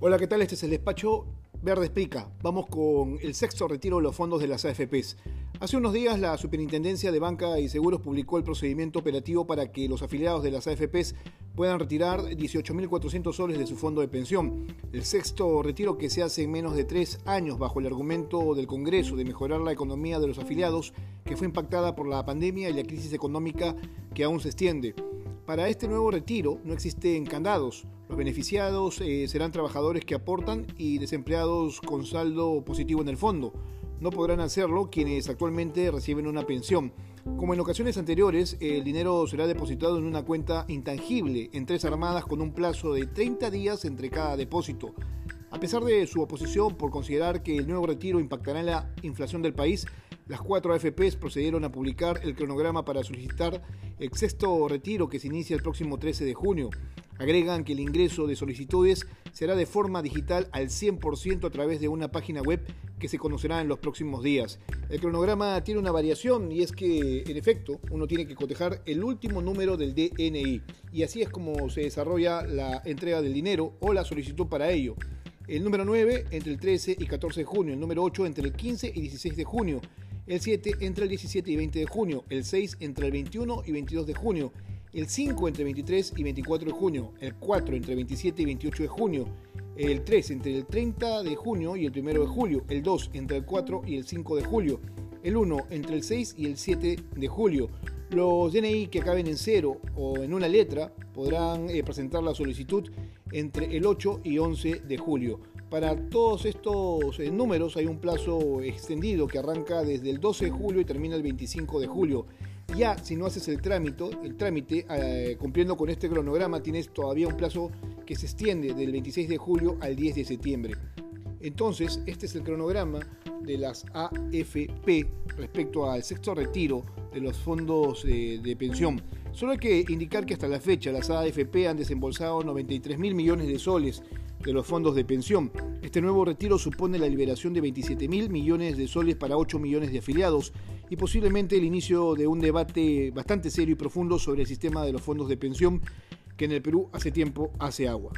Hola, ¿qué tal? Este es el despacho Verde Explica. Vamos con el sexto retiro de los fondos de las AFPs. Hace unos días la Superintendencia de Banca y Seguros publicó el procedimiento operativo para que los afiliados de las AFPs puedan retirar 18.400 soles de su fondo de pensión. El sexto retiro que se hace en menos de tres años bajo el argumento del Congreso de mejorar la economía de los afiliados que fue impactada por la pandemia y la crisis económica que aún se extiende. Para este nuevo retiro no existen candados. Los beneficiados eh, serán trabajadores que aportan y desempleados con saldo positivo en el fondo. No podrán hacerlo quienes actualmente reciben una pensión. Como en ocasiones anteriores, el dinero será depositado en una cuenta intangible en tres armadas con un plazo de 30 días entre cada depósito. A pesar de su oposición por considerar que el nuevo retiro impactará en la inflación del país, las cuatro AFPs procedieron a publicar el cronograma para solicitar el sexto retiro que se inicia el próximo 13 de junio. Agregan que el ingreso de solicitudes será de forma digital al 100% a través de una página web que se conocerá en los próximos días. El cronograma tiene una variación y es que, en efecto, uno tiene que cotejar el último número del DNI y así es como se desarrolla la entrega del dinero o la solicitud para ello. El número 9 entre el 13 y 14 de junio, el número 8 entre el 15 y 16 de junio, el 7 entre el 17 y 20 de junio, el 6 entre el 21 y 22 de junio, el 5 entre el 23 y 24 de junio, el 4 entre el 27 y 28 de junio, el 3 entre el 30 de junio y el 1 de julio, el 2 entre el 4 y el 5 de julio, el 1 entre el 6 y el 7 de julio. Los DNI que acaben en 0 o en una letra podrán eh, presentar la solicitud entre el 8 y 11 de julio. Para todos estos eh, números hay un plazo extendido que arranca desde el 12 de julio y termina el 25 de julio. Ya si no haces el trámite, el trámite eh, cumpliendo con este cronograma, tienes todavía un plazo que se extiende del 26 de julio al 10 de septiembre. Entonces, este es el cronograma de las AFP respecto al sexto retiro de los fondos eh, de pensión. Solo hay que indicar que hasta la fecha las AFP han desembolsado 93 mil millones de soles de los fondos de pensión. Este nuevo retiro supone la liberación de 27 mil millones de soles para 8 millones de afiliados y posiblemente el inicio de un debate bastante serio y profundo sobre el sistema de los fondos de pensión que en el Perú hace tiempo hace agua.